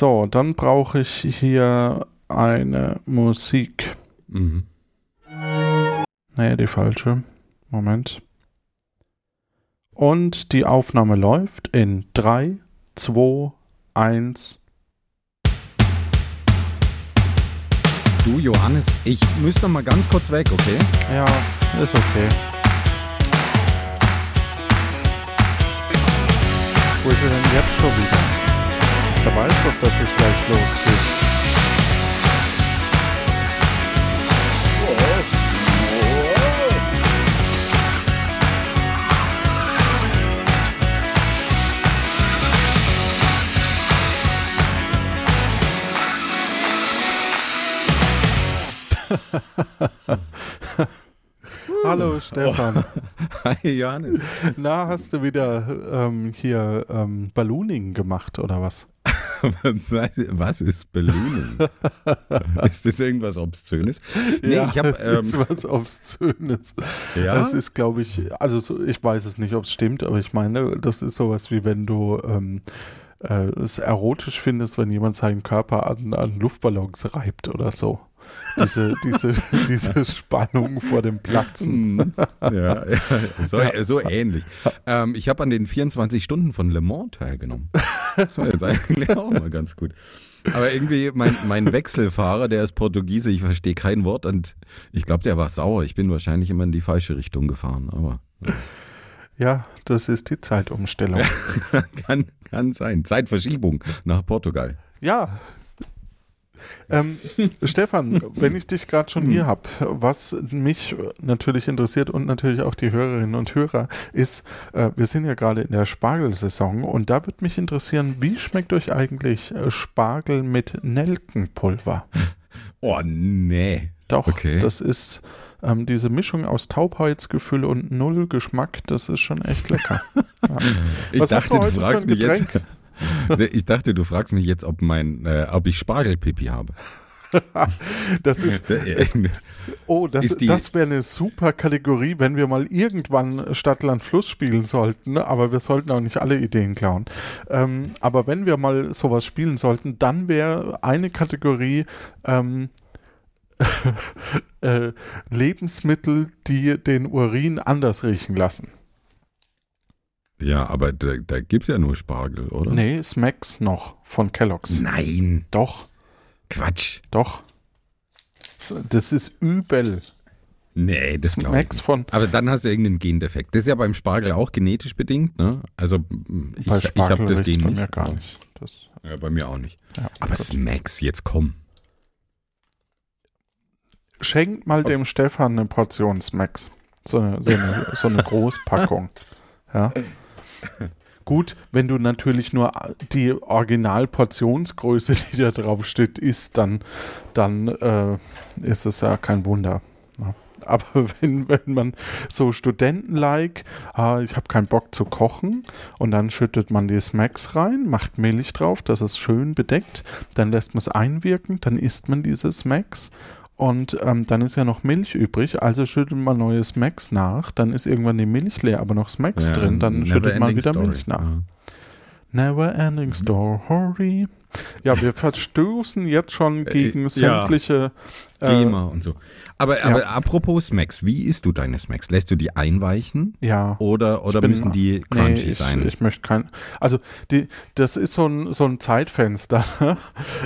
So, dann brauche ich hier eine Musik. Mhm. Nee, die falsche. Moment. Und die Aufnahme läuft in 3, 2, 1. Du, Johannes, ich müsste mal ganz kurz weg, okay? Ja, ist okay. Wo ist er denn jetzt schon wieder? Der weiß doch, dass es gleich losgeht. Hallo Stefan. Hi, Johannes. Na, hast du wieder ähm, hier ähm, Ballooning gemacht oder was? was, ist Ballooning? ist das irgendwas Obszönes? Nee, ja, ich habe. Es ähm, ist was Obszönes. Ja. Das ist, glaube ich, also so, ich weiß es nicht, ob es stimmt, aber ich meine, das ist sowas wie wenn du. Ähm, äh, es erotisch findest, wenn jemand seinen Körper an, an Luftballons reibt oder so diese, diese, diese Spannung vor dem Platzen. Mhm. ja, ja, so, so ähnlich. Ähm, ich habe an den 24 Stunden von Le Mans teilgenommen. Das war jetzt eigentlich auch mal ganz gut. Aber irgendwie mein, mein Wechselfahrer, der ist Portugiese, ich verstehe kein Wort und ich glaube, der war sauer. Ich bin wahrscheinlich immer in die falsche Richtung gefahren, aber. Ja. Ja, das ist die Zeitumstellung. kann, kann sein. Zeitverschiebung nach Portugal. Ja, ähm, Stefan, wenn ich dich gerade schon hier habe, was mich natürlich interessiert und natürlich auch die Hörerinnen und Hörer, ist, äh, wir sind ja gerade in der Spargelsaison und da würde mich interessieren, wie schmeckt euch eigentlich äh, Spargel mit Nelkenpulver? Oh, nee. Doch, okay. das ist ähm, diese Mischung aus Taubheitsgefühl und Null Geschmack, das ist schon echt lecker. Ja. Ich Was dachte, du, du fragst mich jetzt. Ich dachte, du fragst mich jetzt, ob, mein, äh, ob ich Spargelpipi habe. das ist. Es, oh, das, das wäre eine super Kategorie, wenn wir mal irgendwann Stadtland Fluss spielen sollten. Aber wir sollten auch nicht alle Ideen klauen. Ähm, aber wenn wir mal sowas spielen sollten, dann wäre eine Kategorie ähm, äh, Lebensmittel, die den Urin anders riechen lassen. Ja, aber da, da gibt es ja nur Spargel, oder? Nee, Smacks noch von Kellogg's. Nein. Doch. Quatsch. Doch. Das ist übel. Nee, das Smacks von. Aber dann hast du irgendeinen Gendefekt. Das ist ja beim Spargel auch genetisch bedingt, ne? Also ich, bei Spargel ich habe das Gen bei mir gar nicht. Das ja, bei mir auch nicht. Ja, aber gut. Smacks, jetzt komm. Schenkt mal dem Stefan eine Portion Smacks. So, so eine, so eine Großpackung. Ja. Gut, wenn du natürlich nur die Originalportionsgröße, die da drauf steht, isst, dann, dann äh, ist es ja kein Wunder. Ja. Aber wenn, wenn man so Studenten-like, äh, ich habe keinen Bock zu kochen und dann schüttet man die Smacks rein, macht Milch drauf, dass es schön bedeckt, dann lässt man es einwirken, dann isst man diese Smacks und ähm, dann ist ja noch Milch übrig, also schüttet man neue Smacks nach, dann ist irgendwann die Milch leer, aber noch Smacks ja, drin, dann schüttet man wieder Story. Milch nach. Ja. Never ending story. Ja, wir verstoßen jetzt schon äh, gegen sämtliche ja, GEMA äh, und so. Aber, aber ja. apropos Smacks, wie isst du deine Smacks? Lässt du die einweichen? Ja. Oder, oder bin, müssen die crunchy nee, ich, sein? Ich möchte kein. Also die, das ist so ein, so ein Zeitfenster.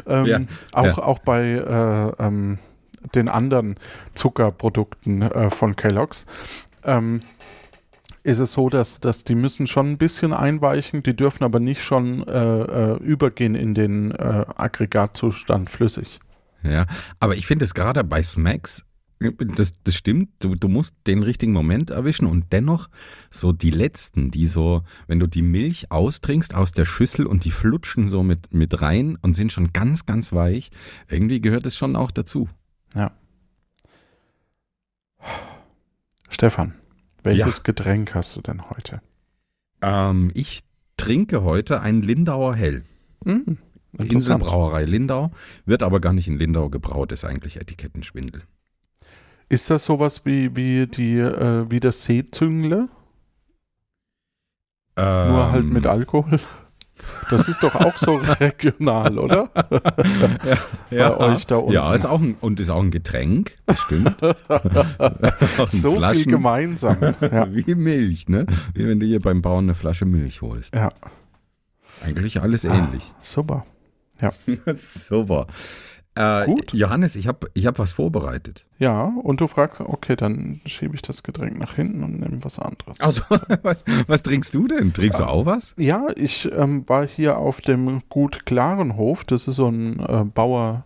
ähm, ja, auch, auch bei äh, ähm, den anderen Zuckerprodukten äh, von Kellogg's. Ähm, ist es so, dass, dass die müssen schon ein bisschen einweichen, die dürfen aber nicht schon äh, äh, übergehen in den äh, Aggregatzustand flüssig. Ja, aber ich finde es gerade bei Smacks, das, das stimmt, du, du musst den richtigen Moment erwischen und dennoch so die letzten, die so, wenn du die Milch austrinkst aus der Schüssel und die flutschen so mit, mit rein und sind schon ganz, ganz weich, irgendwie gehört es schon auch dazu. Ja. Stefan, welches ja. Getränk hast du denn heute? Ähm, ich trinke heute ein Lindauer Hell. Mhm, Inselbrauerei Lindau. Wird aber gar nicht in Lindau gebraut, ist eigentlich Etikettenschwindel. Ist das sowas wie, wie, die, äh, wie das Seezüngle? Ähm, Nur halt mit Alkohol? Das ist doch auch so regional, oder? ja, Bei euch da unten. Ja, ist auch ein, und ist auch ein Getränk, das stimmt. So viel Flaschen, gemeinsam. Ja. Wie Milch, ne? Wie wenn du hier beim Bauern eine Flasche Milch holst. ja, Eigentlich alles ähnlich. super. Super. Äh, Gut. Johannes, ich habe ich hab was vorbereitet. Ja, und du fragst, okay, dann schiebe ich das Getränk nach hinten und nehme was anderes. Also, was, was trinkst du denn? Trinkst du auch was? Ja, ich ähm, war hier auf dem Gut Klarenhof. Das ist so ein äh, Bauer,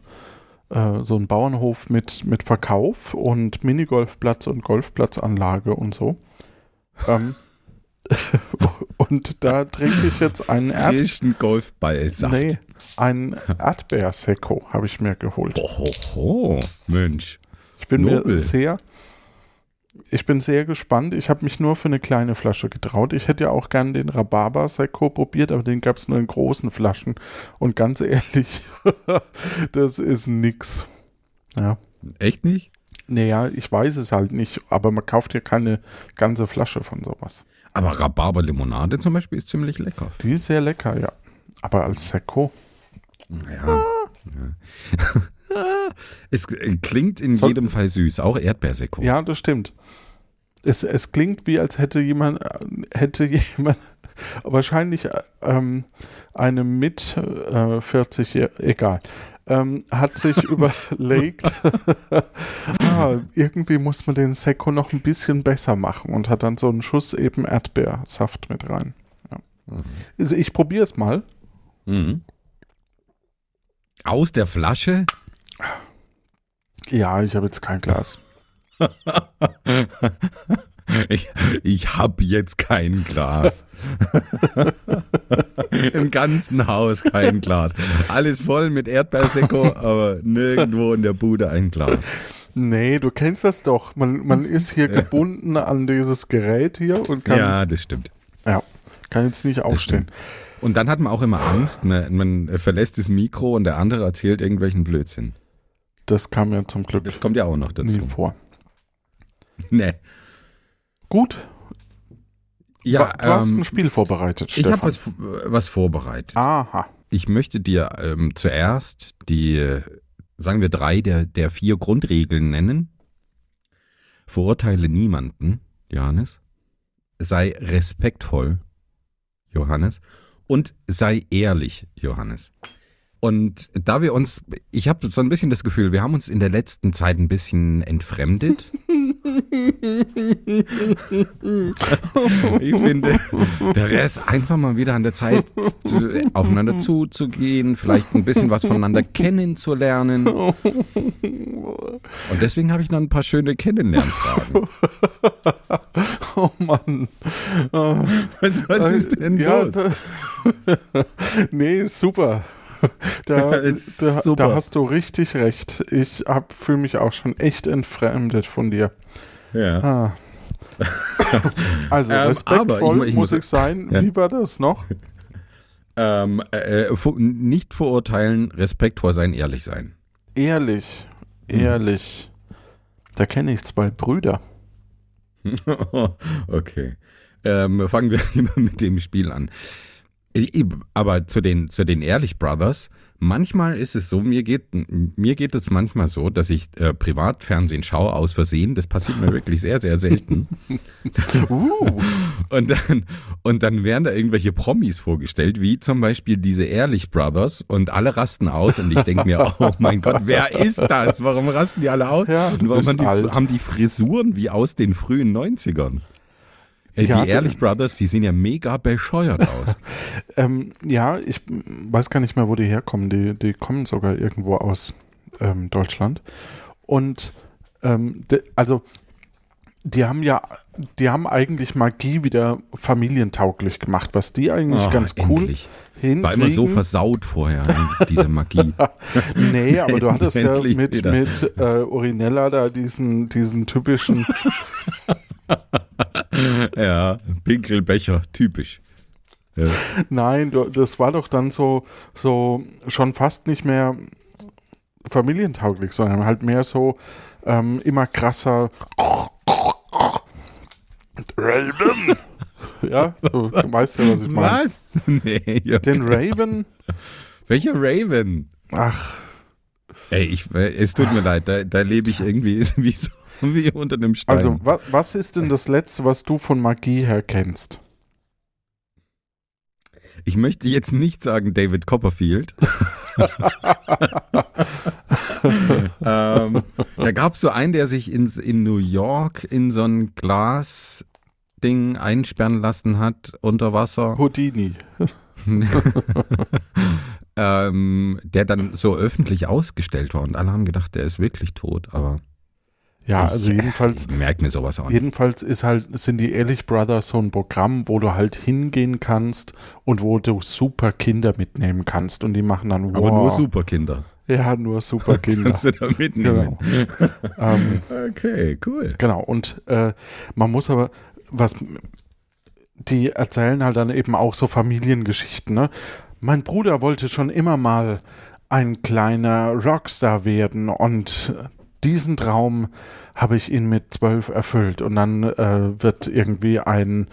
äh, so ein Bauernhof mit, mit Verkauf und Minigolfplatz und Golfplatzanlage und so. Ähm, und da trinke ich jetzt einen Erd Frischen Golfballsaft. nee, einen Erdbeersekko habe ich mir geholt. Ohoho, Mensch. Ich bin mir Nobel. sehr, ich bin sehr gespannt. Ich habe mich nur für eine kleine Flasche getraut. Ich hätte ja auch gern den Rhabarber-Sekko probiert, aber den gab es nur in großen Flaschen. Und ganz ehrlich, das ist nix. Ja. Echt nicht? Naja, ich weiß es halt nicht, aber man kauft ja keine ganze Flasche von sowas. Aber Rhabarber-Limonade zum Beispiel ist ziemlich lecker. Die ist sehr lecker, ja. Aber als Sekko, Ja. ja. es äh, klingt in Soll- jedem Fall süß, auch Erdbeersekko. ja, das stimmt. Es, es klingt wie, als hätte jemand, äh, hätte jemand wahrscheinlich äh, ähm, eine mit äh, 40, egal, ähm, hat sich überlegt, ah, irgendwie muss man den Sekko noch ein bisschen besser machen und hat dann so einen Schuss eben Erdbeersaft mit rein. Ja. Also ich probiere es mal. Mhm. Aus der Flasche? Ja, ich habe jetzt kein Glas. Ich, ich habe jetzt kein Glas. Im ganzen Haus kein Glas. Alles voll mit Erdbeersekko, aber nirgendwo in der Bude ein Glas. Nee, du kennst das doch. Man, man ist hier gebunden an dieses Gerät hier und kann, Ja, das stimmt. ja, kann jetzt nicht aufstehen. Und dann hat man auch immer Angst, man, man verlässt das Mikro und der andere erzählt irgendwelchen Blödsinn. Das kam ja zum Glück Das kommt ja auch noch nie dazu. vor. Nee. Gut, Ja, du hast ähm, ein Spiel vorbereitet, ich habe Stefan. was, was vorbereitet. Aha. Ich möchte dir ähm, zuerst die, äh, sagen wir drei der, der vier Grundregeln nennen. Verurteile niemanden, Johannes. Sei respektvoll, Johannes. Und sei ehrlich, Johannes. Und da wir uns, ich habe so ein bisschen das Gefühl, wir haben uns in der letzten Zeit ein bisschen entfremdet. ich finde, da wäre es einfach mal wieder an der Zeit, zu, aufeinander zuzugehen, vielleicht ein bisschen was voneinander kennenzulernen. Und deswegen habe ich noch ein paar schöne Kennenlernfragen. Oh Mann. Was, was ist denn ja, los? da, nee, super. Da, da, super. da hast du richtig recht. Ich fühle mich auch schon echt entfremdet von dir. Ja. Ah. Also Ähm, respektvoll ich- ich muss muss- ich sein. Ja. Wie war das noch? Ähm, äh, fu- nicht verurteilen, respektvoll sein, ehrlich sein. Ehrlich, Mhm. ehrlich. Da kenne ich zwei Brüder. okay. Ähm, fangen wir lieber mit dem Spiel an. Aber zu den, zu den Ehrlich Brothers, manchmal ist es so, mir geht, mir geht es manchmal so, dass ich äh, Privatfernsehen schaue aus Versehen. Das passiert mir wirklich sehr, sehr selten. Uh, Und dann, und dann werden da irgendwelche Promis vorgestellt, wie zum Beispiel diese Ehrlich Brothers und alle rasten aus und ich denke mir, oh mein Gott, wer ist das? Warum rasten die alle aus? Ja, und warum haben die, haben die Frisuren wie aus den frühen 90ern? Äh, Ja, die Ehrlich Brothers, die sehen ja mega bescheuert aus. ähm, ja, ich weiß gar nicht mehr, wo die herkommen. Die, die kommen sogar irgendwo aus ähm, Deutschland. Und ähm, de, also die haben ja, die haben eigentlich Magie wieder familientauglich gemacht, was die eigentlich Oh, ganz cool endlich. hinkriegen. War immer so versaut vorher, diese Magie. Nee, aber du hattest ja mit, wieder. mit äh, Urinella da diesen, diesen typischen, ja, Pinkelbecher, typisch. Ja. nein, das war doch dann so, so schon fast nicht mehr familientauglich, sondern halt mehr so ähm, immer krasser. Ja, du weißt ja, was ich meine. Was? Nee, ja. Den Raven? Welcher Raven? Ach, Ey, ich, äh, es tut mir leid, da, da lebe ich irgendwie wie, so, wie unter einem Stein. also wa was ist denn das Letzte, was du von Magie her kennst? ich möchte jetzt nicht sagen David Copperfield. ähm, da gab es so einen, der sich in, in New York in so ein Glasding einsperren lassen hat unter Wasser. Houdini. ähm, der dann so öffentlich ausgestellt war und alle haben gedacht, der ist wirklich tot, aber Ja, also jedenfalls, ich merke mir sowas auch jedenfalls ist halt, sind die Ehrlich Brothers so ein Programm, wo du halt hingehen kannst und wo du super Kinder mitnehmen kannst und die machen dann, wow. Aber nur Superkinder. Ja, nur super Kinder. Kannst du da mitnehmen. genau. ähm, Okay, cool. Genau, und äh, man muss aber, was, die erzählen halt dann eben auch so Familiengeschichten, ne? Mein Bruder wollte schon immer mal ein kleiner Rockstar werden und diesen Traum habe ich ihn mit zwölf erfüllt und dann äh, wird irgendwie ein,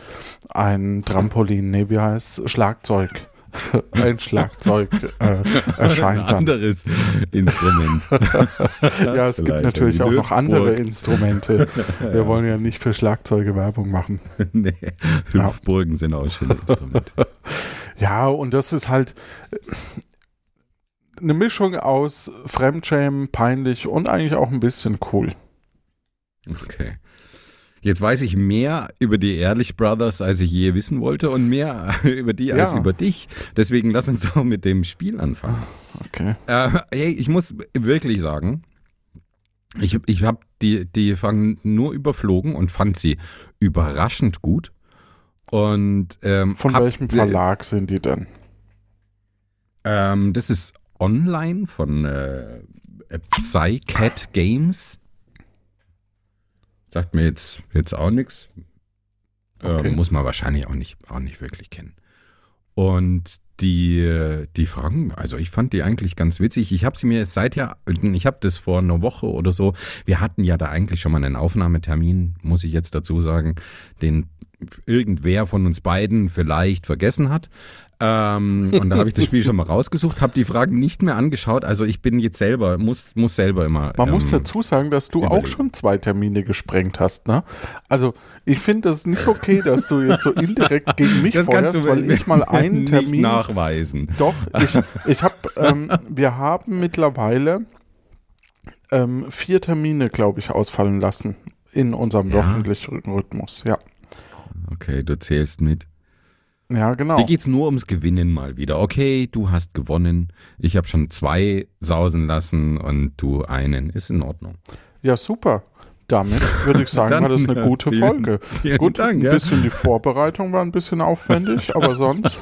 ein Trampolin, nee, wie heißt Schlagzeug, ein Schlagzeug äh, erscheint Ein dann. anderes Instrument. Ja, es gibt Vielleicht natürlich ein auch noch andere. Instrumente. Wir wollen ja nicht für Schlagzeuge Werbung machen. nee, Hüpfburgen sind auch schöne Instrumente. Ja, und das ist halt eine Mischung aus Fremdschämen, peinlich und eigentlich auch ein bisschen cool. Okay. Jetzt weiß ich mehr über die Ehrlich Brothers, als ich je wissen wollte und mehr über die als Ja. über dich. Deswegen lass uns doch mit dem Spiel anfangen. Okay. Äh, hey, ich muss wirklich sagen, ich, ich habe die, die Fragen nur überflogen und fand sie überraschend gut. Und ähm, Von hab- welchem Verlag sind die denn? Ähm, das ist online von äh, Psycat Games. Sagt mir jetzt, jetzt auch nichts. Okay. Ähm, muss man wahrscheinlich auch nicht, auch nicht wirklich kennen. Und die, äh, die Fragen, also ich fand die eigentlich ganz witzig. Ich habe sie mir seit ja, ich habe das vor einer Woche oder so, wir hatten ja da eigentlich schon mal einen Aufnahmetermin, muss ich jetzt dazu sagen, den irgendwer von uns beiden vielleicht vergessen hat. Ähm, und da habe ich das Spiel schon mal rausgesucht, habe die Fragen nicht mehr angeschaut. Also ich bin jetzt selber, muss, muss selber immer. Man muss ähm, dazu sagen, dass du auch schon zwei Termine gesprengt hast, ne? Also, ich finde das nicht okay, dass du jetzt so indirekt gegen mich das feuerst, du weil ich mal einen Termin nachweisen. Doch, ich, ich habe, ähm, wir haben mittlerweile ähm, vier Termine, glaube ich, ausfallen lassen in unserem Ja? wöchentlichen Rhythmus. Ja, Okay, du zählst mit. Ja, genau. Dir geht's nur ums Gewinnen mal wieder. Okay, du hast gewonnen. Ich habe schon zwei sausen lassen und du einen. Ist in Ordnung. Ja, super. Damit würde ich sagen, Dann, war das eine äh, gute vielen- Folge. vielen Gut, Dank, ein ja. bisschen die Vorbereitung war ein bisschen aufwendig, aber sonst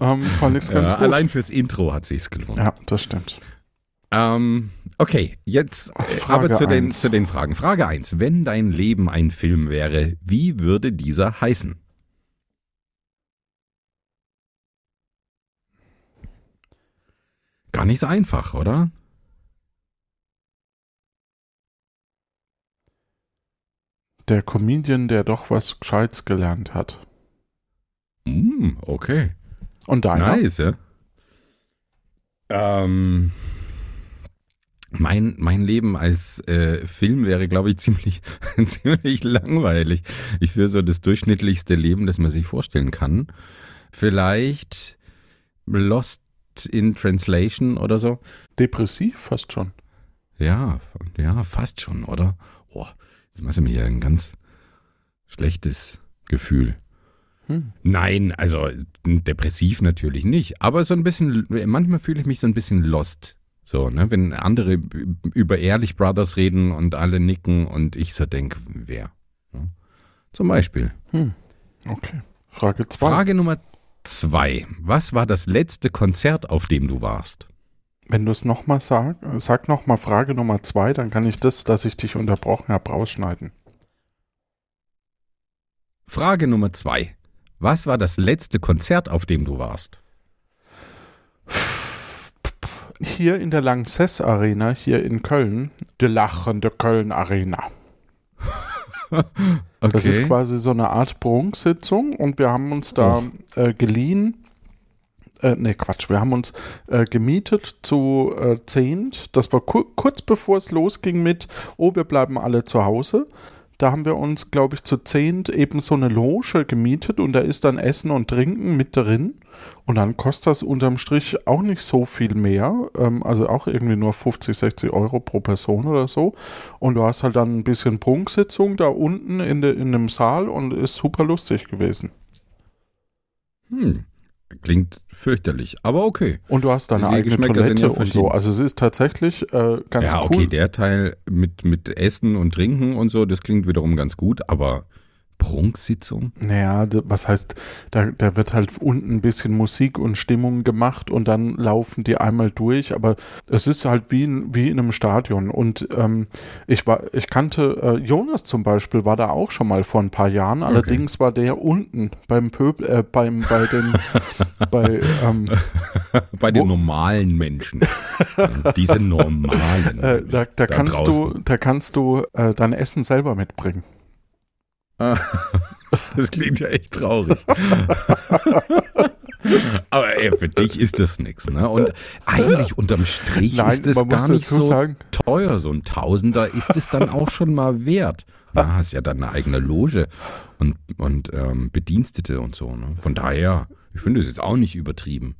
ähm, fand ich es ganz Ja, gut. allein fürs Intro hat sich's gelohnt. ja, das stimmt. Ähm, okay, jetzt äh, Frage aber zu den, zu den Fragen. Frage 1. Wenn dein Leben ein Film wäre, wie würde dieser heißen? Gar nicht so einfach, oder? Der Comedian, der doch was Gescheites gelernt hat. Mm, okay. Und deiner? Nice, ja. Ähm, mein, mein Leben als äh, Film wäre, glaube ich, ziemlich, ziemlich langweilig. Ich führe so das durchschnittlichste Leben, das man sich vorstellen kann. Vielleicht Lost in Translation oder so. Depressiv fast schon. Ja, ja, fast schon, oder? Oh, jetzt machst du mir hier ein ganz schlechtes Gefühl. Hm. Nein, also depressiv natürlich nicht, aber so ein bisschen, manchmal fühle ich mich so ein bisschen lost. So, ne, wenn andere über Ehrlich Brothers reden und alle nicken und ich so denke, wer? Ja. Zum Beispiel. Hm. Okay. Frage 2. Frage Nummer zwei. Was war das letzte Konzert, auf dem du warst? Wenn du es nochmal sag, sag nochmal Frage Nummer 2, dann kann ich das, dass ich dich unterbrochen habe, rausschneiden. Frage Nummer zwei. Was war das letzte Konzert, auf dem du warst? Hier in der Lanxess Arena, hier in Köln, die lachende Köln Arena. Okay. Das ist quasi so eine Art Prunksitzung und wir haben uns da oh. äh, geliehen. Äh, ne, Quatsch, wir haben uns äh, gemietet zu äh, zehnt. Das war ku kurz bevor es losging mit, oh, wir bleiben alle zu Hause. Da haben wir uns, glaube ich, zu zehnt eben so eine Loge gemietet und da ist dann Essen und Trinken mit drin. Und dann kostet das unterm Strich auch nicht so viel mehr. Ähm, also auch irgendwie nur 50, 60 Euro pro Person oder so. Und du hast halt dann ein bisschen Prunksitzung da unten in, de, in dem Saal und ist super lustig gewesen. Hm. Klingt fürchterlich, aber okay. Und du hast deine eigene Toilette ja und so. Also es ist tatsächlich äh, ganz ja, cool. Ja, okay, der Teil mit, mit Essen und Trinken und so, das klingt wiederum ganz gut, aber Prunksitzung? Naja, was heißt, da, da wird halt unten ein bisschen Musik und Stimmung gemacht und dann laufen die einmal durch, aber es ist halt wie in, wie in einem Stadion. Und ähm, ich war, ich kannte äh, Jonas zum Beispiel, war da auch schon mal vor ein paar Jahren, allerdings okay. war der unten beim Pöbel, äh, beim, bei den bei, ähm, bei den normalen Menschen. Diese normalen. Äh, da, da, da, kannst draußen. du, da kannst du äh, dein Essen selber mitbringen. Das klingt ja echt traurig. Aber ey, für dich ist das nichts, ne? Und eigentlich unterm Strich Nein, ist es gar nicht so sagen. teuer. So ein Tausender ist es dann auch schon mal wert. Da hast ja dann eine eigene Loge und, und ähm, Bedienstete und so. Ne? Von daher, ich finde es jetzt auch nicht übertrieben.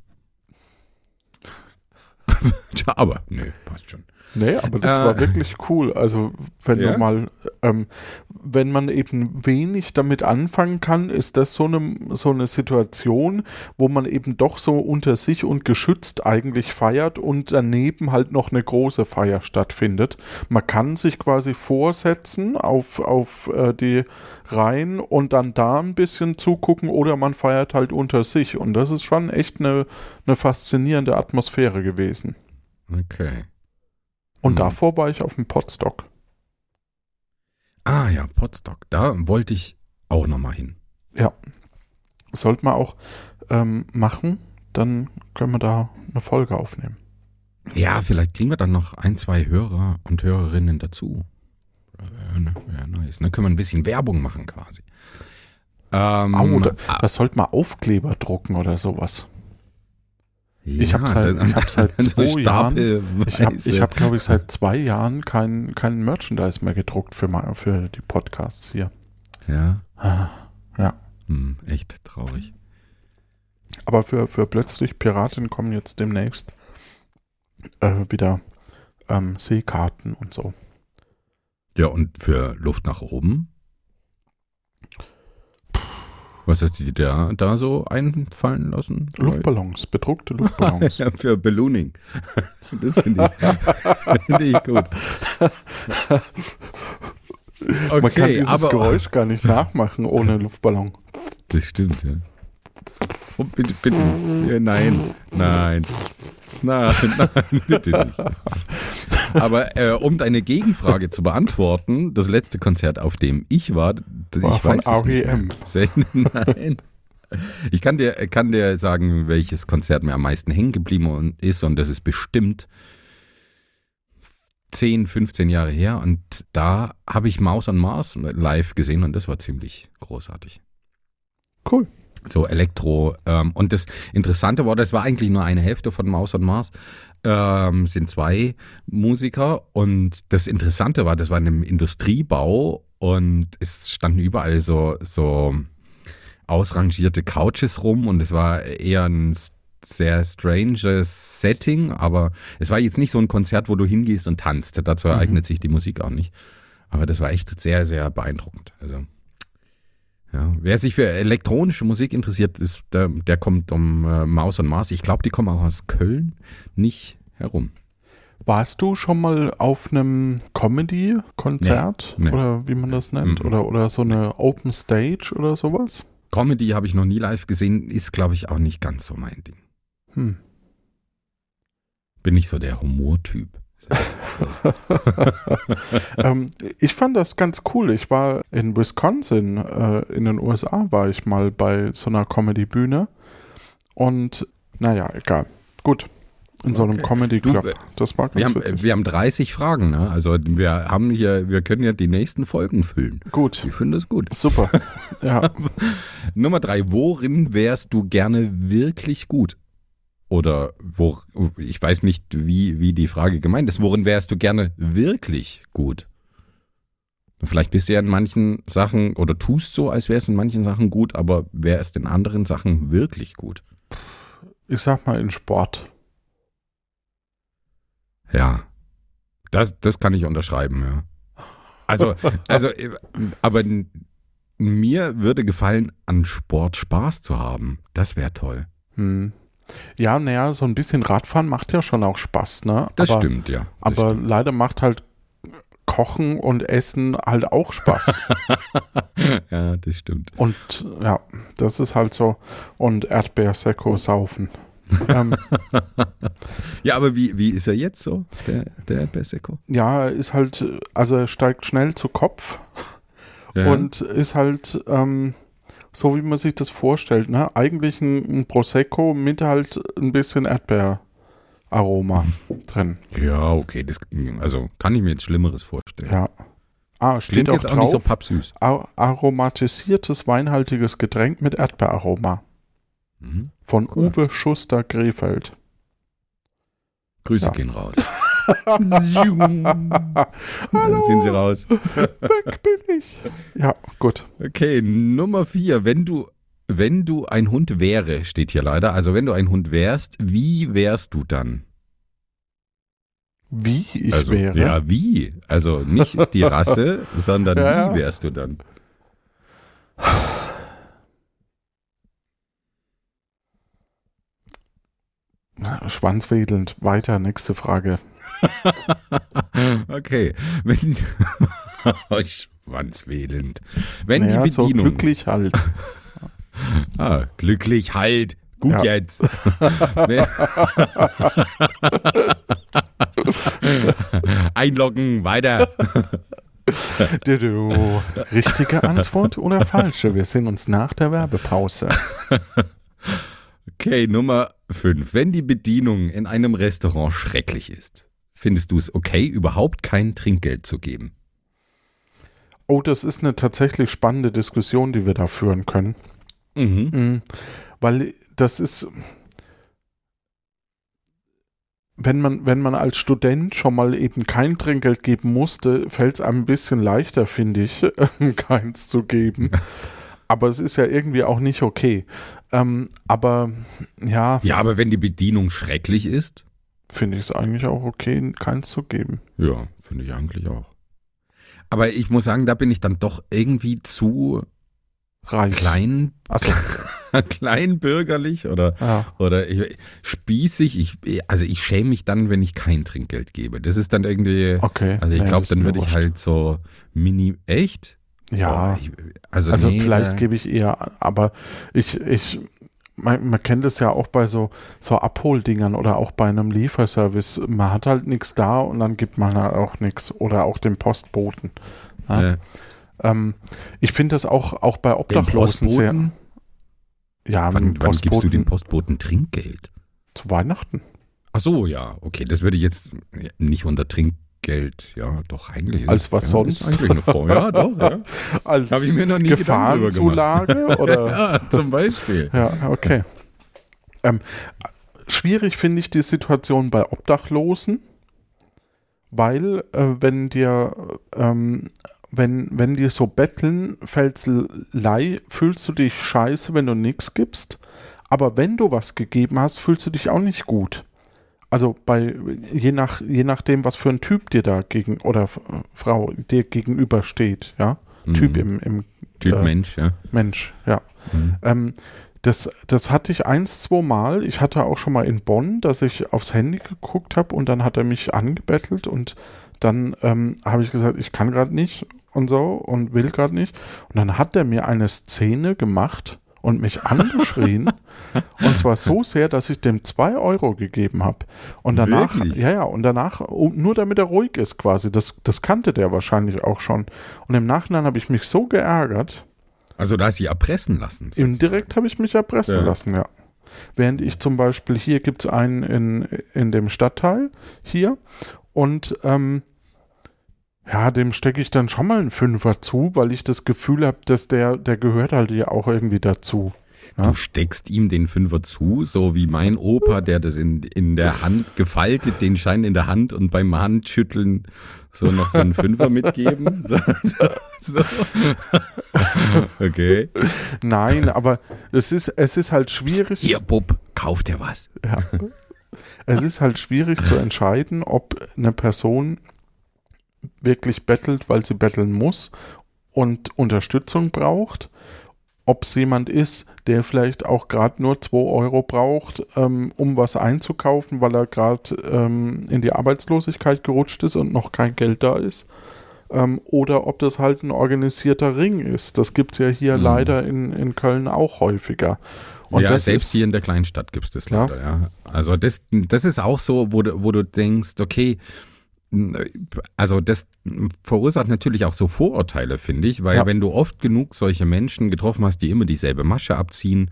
Aber nö, passt schon. Nee, aber das äh, war wirklich cool. Also, wenn ja? du mal, ähm, wenn man eben wenig damit anfangen kann, ist das so eine, so eine Situation, wo man eben doch so unter sich und geschützt eigentlich feiert und daneben halt noch eine große Feier stattfindet. Man kann sich quasi vorsetzen auf, auf äh, die Reihen und dann da ein bisschen zugucken oder man feiert halt unter sich. Und das ist schon echt eine, eine faszinierende Atmosphäre gewesen. Okay. Und hm. davor war ich auf dem Potstock. Ah ja, Potstock. Da wollte ich auch nochmal hin. Ja. Sollte man auch ähm, machen, dann können wir da eine Folge aufnehmen. Ja, vielleicht kriegen wir dann noch ein, zwei Hörer und Hörerinnen dazu. Wäre nice. Dann können wir ein bisschen Werbung machen quasi. Ähm, oh, da, das sollte man Aufkleber drucken oder sowas. Ja, ich habe seit, ich hab seit zwei Jahren, ich habe, ich hab, glaube ich, seit zwei Jahren kein, kein Merchandise mehr gedruckt für, mal, für die Podcasts hier. Ja. Ah, ja. Hm, echt traurig. Aber für, für plötzlich Piraten kommen jetzt demnächst äh, wieder ähm, Seekarten und so. Ja, und für Luft nach oben? Was hast du dir da, da so einfallen lassen? Luftballons, bedruckte Luftballons. ja, für Ballooning. Das finde ich, find ich gut. Okay, Man kann dieses aber, Geräusch gar nicht nachmachen ohne Luftballon. Das stimmt, ja. Oh, bitte, bitte. Ja, nein, nein. Nein, nein, bitte nicht. Aber äh, um deine Gegenfrage zu beantworten, das letzte Konzert, auf dem ich war, war ich von weiß REM. Nein. Ich kann dir, kann dir sagen, welches Konzert mir am meisten hängen geblieben ist und das ist bestimmt 10, 15 Jahre her und da habe ich Maus on Mars live gesehen und das war ziemlich großartig. Cool. So Elektro. Ähm, und das Interessante war, das war eigentlich nur eine Hälfte von Maus on Mars ähm, sind zwei Musiker und das Interessante war, das war in einem Industriebau und es standen überall so, so ausrangierte Couches rum und es war eher ein sehr stranges Setting, aber es war jetzt nicht so ein Konzert, wo du hingehst und tanzt. Dazu mhm. eignet sich die Musik auch nicht. Aber das war echt sehr, sehr beeindruckend. Also, ja, wer sich für elektronische Musik interessiert, ist, der, der kommt um äh, Maus und Mars. Ich glaube, die kommen auch aus Köln nicht herum. Warst du schon mal auf einem Comedy-Konzert nee, nee. oder wie man das nennt? Mhm. Oder, oder so eine Open Stage oder sowas? Comedy habe ich noch nie live gesehen, ist glaube ich auch nicht ganz so mein Ding. Hm. Bin nicht so der Humortyp. ähm, ich fand das ganz cool. Ich war in Wisconsin, äh, in den USA, war ich mal bei so einer Comedy-Bühne. Und naja, egal. Gut, In so einem Okay. Comedy Club. äh, das war ganz Wir haben, witzig. wir haben 30 Fragen, ne? Also wir haben hier, wir können ja die nächsten Folgen füllen. Gut. Ich finde das gut. Super. Ja. Nummer drei, worin wärst du gerne wirklich gut? Oder wo, ich weiß nicht, wie, wie die Frage gemeint ist, worin wärst du gerne wirklich gut? Vielleicht bist du ja in manchen Sachen oder tust so, als wärst du in manchen Sachen gut, aber wärst in anderen Sachen wirklich gut? Ich sag mal in Sport. Ja. Das, das kann ich unterschreiben, ja. Also, also, aber mir würde gefallen, an Sport Spaß zu haben. Das wäre toll. Hm. Ja, naja, so ein bisschen Radfahren macht ja schon auch Spaß, ne? Das aber, stimmt, ja. Das Aber stimmt. leider macht halt Kochen und Essen halt auch Spaß. ja, das stimmt. und ja, das ist halt so. Und Erdbeersekko saufen. ähm, Ja, aber wie, wie ist er jetzt so, der, der Erdbeerseko? ja, er ist halt, also er steigt schnell zu Kopf Ja. und ist halt ähm, so, wie man sich das vorstellt, ne? Eigentlich ein, ein Prosecco mit halt ein bisschen Erdbeeraroma drin. ja, okay, das, also kann ich mir jetzt Schlimmeres vorstellen. Ja. Ah, steht Klingt auch jetzt auch nicht so drauf. pappsüß. Ar- aromatisiertes weinhaltiges Getränk mit Erdbeeraroma Mhm. von Cool. Uwe Schuster Grefeld. Grüße Ja. gehen raus. Dann sind sie raus. Weg bin ich. Ja, gut. Okay, Nummer vier. Wenn du, wenn du ein Hund wäre, steht hier leider. Also wenn du ein Hund wärst, wie wärst du dann? Wie ich also, wäre. Ja, wie? Also nicht die Rasse, sondern ja. wie wärst du dann? Schwanzwedelnd. Weiter, nächste Frage. okay. Wenn, Schwanzwedelnd. Wenn naja, die so Bedienung. glücklich halt. Ah, glücklich halt. Gut Ja. jetzt. Einloggen, weiter. Richtige Antwort oder falsche? Wir sehen uns nach der Werbepause. Okay, Nummer 5. Wenn die Bedienung in einem Restaurant schrecklich ist, findest du es okay, überhaupt kein Trinkgeld zu geben? Oh, das ist eine tatsächlich spannende Diskussion, die wir da führen können. Mhm. Mhm. Weil das ist, wenn man, wenn man als Student schon mal eben kein Trinkgeld geben musste, fällt es einem ein bisschen leichter, finde ich, keins zu geben. Aber es ist ja irgendwie auch nicht okay. Ähm, aber ja, Ja, aber wenn die Bedienung schrecklich ist, finde ich es eigentlich auch okay, keins zu geben. ja, finde ich eigentlich auch. Aber ich muss sagen, da bin ich dann doch irgendwie zu Reich. klein, Achso, kleinbürgerlich oder ja. oder ich, spießig. Ich, also ich schäme mich dann, wenn ich kein Trinkgeld gebe. Das ist dann irgendwie. Okay. Also ich Nee, glaube, dann würde ich halt so mini echt. Ja. Oh, ich, also Also nee, vielleicht da- gebe ich eher, aber ich, ich, man, man kennt es ja auch bei so, so Abholdingern oder auch bei einem Lieferservice. Man hat halt nichts da und dann gibt man halt auch nichts oder auch dem Postboten. Ja. äh, Ähm, ich finde das auch, auch bei Obdachlosen sehr. Ja, Wann, wann gibst du den Postboten Trinkgeld? zu Weihnachten. Ach so, ja, okay, das würde ich jetzt nicht unter Trinkgeld, ja, doch eigentlich. Als was sonst? Eigentlich eine Form, ja, doch, ja. Als Habe ich mir noch nie Gefahrenzulage oder? ja, zum Beispiel. Ja, okay. Ähm, schwierig finde ich die Situation bei Obdachlosen, weil äh, wenn dir ähm, wenn, wenn die so betteln, fällt's lei, fühlst du dich scheiße, wenn du nichts gibst. Aber wenn du was gegeben hast, fühlst du dich auch nicht gut. Also bei je nach je nachdem, was für ein Typ dir da gegen oder äh, Frau dir gegenübersteht, ja. Typ Mhm. im, im Typ äh, Mensch, ja. Mensch, ja. Mhm. Ähm, das, das hatte ich eins, zwei Mal. Ich hatte auch schon mal in Bonn, dass ich aufs Handy geguckt habe und dann hat er mich angebettelt und dann ähm, habe ich gesagt, ich kann gerade nicht und so und will gerade nicht. Und dann hat er mir eine Szene gemacht und mich angeschrien. und zwar so sehr, dass ich dem zwei Euro gegeben habe. Und danach, Wirklich? ja, ja, und danach, nur damit er ruhig ist quasi. Das, das kannte der wahrscheinlich auch schon. Und im Nachhinein habe ich mich so geärgert. Also da ist sie erpressen lassen. Indirekt habe ich mich erpressen Ja. lassen, ja. Während ich zum Beispiel, hier gibt es einen in, in dem Stadtteil, hier, und ähm, ja, dem stecke ich dann schon mal einen Fünfer zu, weil ich das Gefühl habe, dass der, der gehört halt ja auch irgendwie dazu. Ja? Du steckst ihm den Fünfer zu, so wie mein Opa, der das in, in der Hand gefaltet, den Schein in der Hand und beim Handschütteln so noch so einen Fünfer mitgeben. So, so, so. Okay. Nein, aber es ist, es ist halt schwierig. Hier, Bub, kauf dir was. Ja. Es ist halt schwierig zu entscheiden, ob eine Person wirklich bettelt, weil sie betteln muss und Unterstützung braucht, ob es jemand ist, der vielleicht auch gerade nur 2 Euro braucht, ähm, um was einzukaufen, weil er gerade ähm, in die Arbeitslosigkeit gerutscht ist und noch kein Geld da ist. Ähm, oder ob das halt ein organisierter Ring ist. Das gibt es ja hier Mhm. leider in, in Köln auch häufiger. Und ja, das selbst ist, hier in der Kleinstadt gibt es das Ja. leider, ja. Also das, das ist auch so, wo du, wo du denkst, okay, also das verursacht natürlich auch so Vorurteile, finde ich, weil Ja. wenn du oft genug solche Menschen getroffen hast, die immer dieselbe Masche abziehen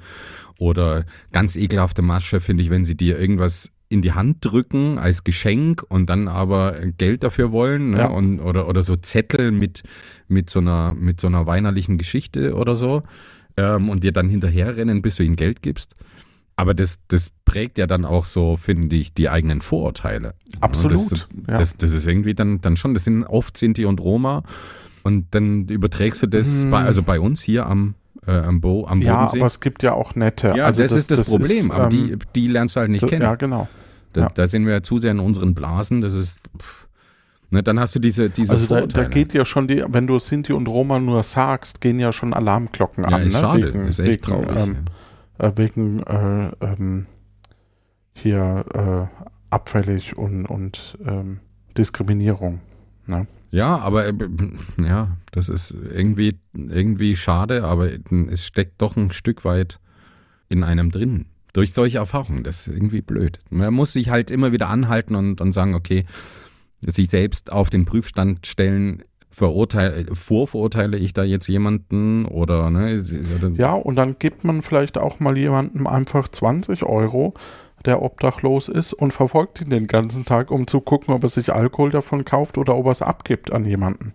oder ganz ekelhafte Masche, finde ich, wenn sie dir irgendwas in die Hand drücken als Geschenk und dann aber Geld dafür wollen ne? Ja. und, oder, oder so Zettel mit, mit, so einer, mit so einer weinerlichen Geschichte oder so ähm, und dir dann hinterherrennen, bis du ihnen Geld gibst. Aber das, das prägt ja dann auch so, finde ich, die eigenen Vorurteile. Absolut, Das, ja. das, das ist irgendwie dann, dann schon, das sind oft Sinti und Roma. Und dann überträgst du das Hm. bei, also bei uns hier am, äh, am, Bo, am ja, Bodensee. aber es gibt ja auch nette. ja, also das, ist das, Problem. aber die, ähm, die lernst du halt nicht das- kennen. Ja, genau. da, ja. da sind wir ja zu sehr in unseren Blasen. Das ist, pff, ne, dann hast du diese, diese Also da, da geht ja schon die, wenn du Sinti und Roma nur sagst, gehen ja schon Alarmglocken ja, an. ist ne? schade, Wegen, ist echt wegen, traurig. Ähm, äh, wegen äh, ähm, hier äh, abfällig und, und ähm, Diskriminierung. Ne? Ja, aber äh, ja, das ist irgendwie, irgendwie schade, aber es steckt doch ein Stück weit in einem drin. Durch solche Erfahrungen. Das ist irgendwie blöd. Man muss sich halt immer wieder anhalten und, und sagen, okay, sich selbst auf den Prüfstand stellen, verurteile, vorverurteile ich da jetzt jemanden oder, ne? Ja, und dann gibt man vielleicht auch mal jemandem einfach 20 Euro, der obdachlos ist und verfolgt ihn den ganzen Tag, um zu gucken, ob er sich Alkohol davon kauft oder ob er es abgibt an jemanden.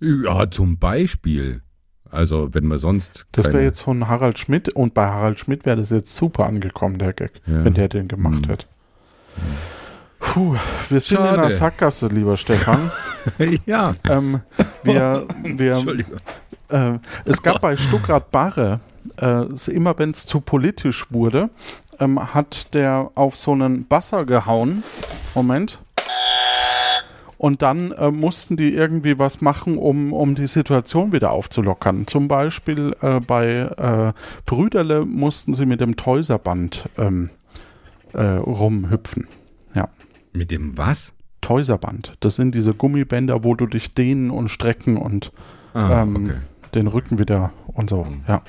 ja, zum Beispiel. Also, wenn man sonst. Das wäre jetzt von Harald Schmidt und bei Harald Schmidt wäre das jetzt super angekommen, der Gag, Ja. wenn der den gemacht Hm. hätte. Puh, wir sind in Schade. einer Sackgasse, lieber Stefan. ja. ähm, wir, wir, äh, es gab bei Stuckrad Barre, äh, immer wenn es zu politisch wurde, ähm, hat der auf so einen Basser gehauen. Moment. Und dann äh, mussten die irgendwie was machen, um, um die Situation wieder aufzulockern. Zum Beispiel äh, bei äh, Brüderle mussten sie mit dem Teuserband ähm, äh, rumhüpfen. Mit dem was? Teuserband. Das sind diese Gummibänder, wo du dich dehnen und strecken und Ah, Ähm, okay. den Rücken wieder und so. Mhm. Ja.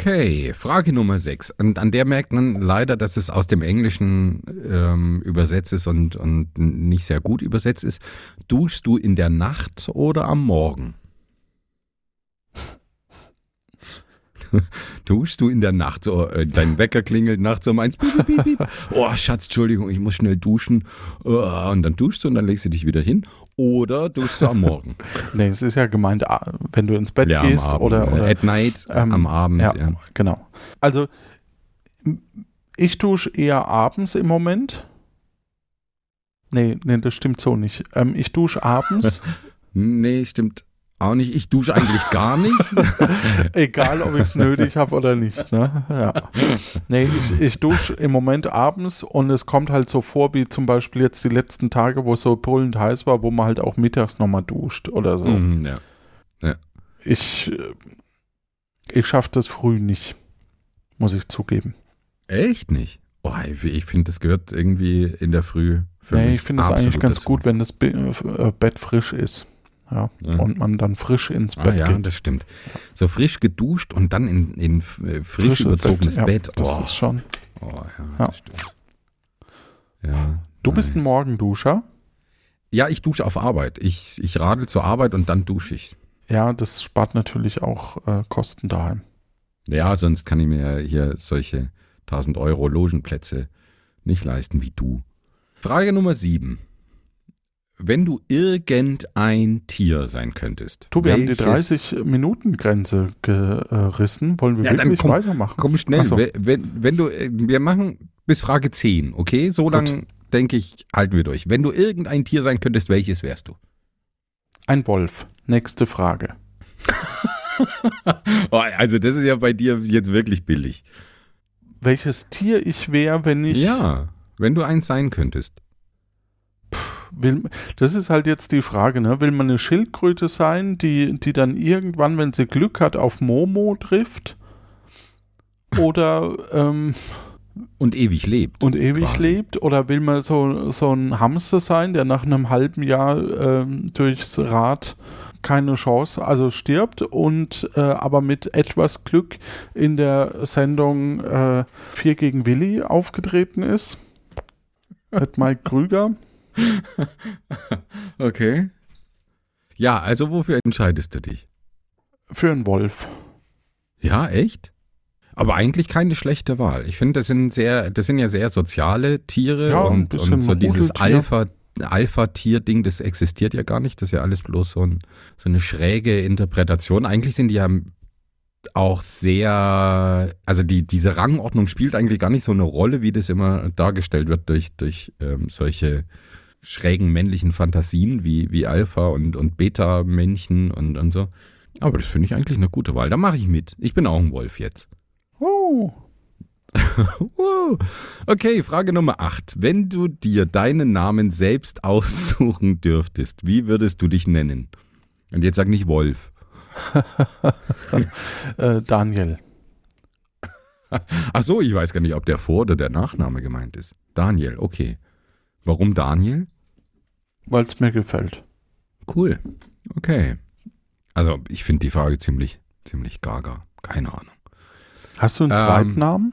Okay, Frage Nummer 6. Und an der merkt man leider, dass es aus dem Englischen ähm, übersetzt ist und, und nicht sehr gut übersetzt ist. Duschst du in der Nacht oder am Morgen? Duschst du in der Nacht? So, äh, dein Wecker klingelt nachts um eins. Piep, piep, piep. Oh, Schatz, Entschuldigung, ich muss schnell duschen. Oh, und dann duschst du und dann legst du dich wieder hin. Oder duschst du am Morgen? Nee, es ist ja gemeint, ah, wenn du ins Bett Ja, gehst Abend, oder, äh, oder At night, äh, ähm, am Abend. ja, Ja. genau. Also ich dusche eher abends im Moment. Nee, nee, das stimmt so nicht. Ähm, ich dusche abends, Nee, stimmt auch nicht. Ich dusche eigentlich gar nicht. egal ob ich es nötig habe oder nicht. Ne? Ja. Nee, ich, ich dusche im Moment abends und es kommt halt so vor, wie zum Beispiel jetzt die letzten Tage, wo es so brüllend heiß war, wo man halt auch mittags nochmal duscht oder so. Mhm, ja. Ich, äh, ich schaffe das früh nicht, muss ich zugeben. Echt nicht? Oh, ich ich finde, das gehört irgendwie in der Früh für nee, mich ich finde es eigentlich ganz dazu. gut, wenn das äh, Bett frisch ist. Ja. Ja. Und man dann frisch ins Ah, Bett ja, geht. das stimmt. So frisch geduscht und dann in, in äh, frisch Frisches überzogenes ja, Bett. Das Oh, ist schon. oh ja, Ja. das stimmt. Ja, Du bist ein nice. Morgenduscher. Ja, ich dusche auf Arbeit. Ich, ich radel zur Arbeit und dann dusche ich. Ja, das spart natürlich auch äh, Kosten daheim. Ja, sonst kann ich mir hier solche 1000 Euro Logenplätze nicht leisten wie du. Frage Nummer 7. Wenn du irgendein Tier sein könntest. Du, wir haben die welches- 30-Minuten-Grenze gerissen. Wollen wir Ja, wirklich komm- weitermachen? Komm schnell, so. wenn, wenn, du, äh, wir machen bis Frage 10, okay? So Gut. lang, denke ich, halten wir durch. Wenn du irgendein Tier sein könntest, welches wärst du? Ein Wolf. Nächste Frage. Oh, also das ist ja bei dir jetzt wirklich billig. Welches Tier ich wäre, wenn ich Ja, wenn du eins sein könntest. Will. Das ist halt jetzt die Frage, ne? Will man eine Schildkröte sein, die, die dann irgendwann, wenn sie Glück hat, auf Momo trifft? Oder ähm, Und ewig lebt. und ewig Quasi. lebt? Oder will man so, so ein Hamster sein, der nach einem halben Jahr ähm, durchs Rad keine Chance, also stirbt und äh, aber mit etwas Glück in der Sendung äh, 4 gegen Willi aufgetreten ist? Mit Mike Krüger. Okay. Ja, also wofür entscheidest du dich? Für einen Wolf. Ja, echt? Aber eigentlich keine schlechte Wahl. Ich finde, das sind sehr, das sind ja sehr soziale Tiere Ja, und, und so dieses. Alpha, Alpha-Tier-Ding, das existiert ja gar nicht. Das ist ja alles bloß so, ein, so eine schräge Interpretation. Eigentlich sind die ja auch sehr, also die, diese Rangordnung spielt eigentlich gar nicht so eine Rolle, wie das immer dargestellt wird durch, durch ähm, solche schrägen männlichen Fantasien wie, wie Alpha und, und Beta-Männchen und, und so. Aber das finde ich eigentlich eine gute Wahl. Da mache ich mit. Ich bin auch ein Wolf jetzt. Oh. Okay, Frage Nummer 8. Wenn du dir deinen Namen selbst aussuchen dürftest, wie würdest du dich nennen? Und jetzt sag nicht Wolf. Äh, Daniel. Ach so, ich weiß gar nicht, ob der Vor- oder der Nachname gemeint ist. Daniel, okay. Warum Daniel? Weil es mir gefällt. Cool. Okay. Also, ich finde die Frage ziemlich, ziemlich gaga. Keine Ahnung. Hast du einen Ähm, Zweitnamen?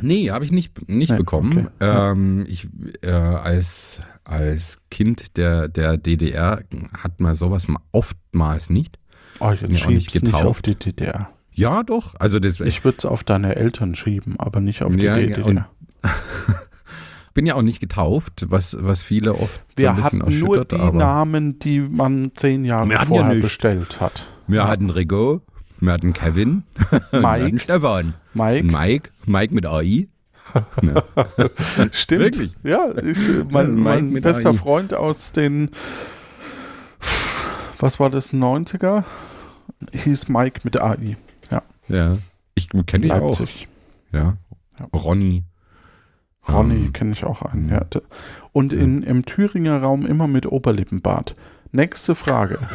Nee, habe ich nicht, nicht Nee, bekommen. okay. Ähm, ich, äh, als, als Kind der, der DDR hat man sowas ma- oftmals nicht. Oh, auch nicht schieb's nicht getauft. auf die DDR. Ja, doch. Also das, ich Ich würde es auf deine Eltern schieben, aber nicht auf die ja, DDR. und bin ja auch nicht getauft, was, was viele oft so Wir ein bisschen hatten nur die Namen, die man zehn Jahre Wir vorher ja bestellt hat. wir hatten Rigo, wir hatten Kevin, wir hatten Mike, Stefan, Mike, Mike, Mike mit AI. Stimmt. Wirklich? Ja, ich, Ja, mein, mein bester AI. Freund aus den, was war das, 90er, hieß Mike mit AI. Ja, ich kenne dich auch. Ja. Ja. Ronny. Ronny Ähm, kenne ich auch einen. mhm. Ja. Und in, im Thüringer Raum immer mit Oberlippenbart. Nächste Frage.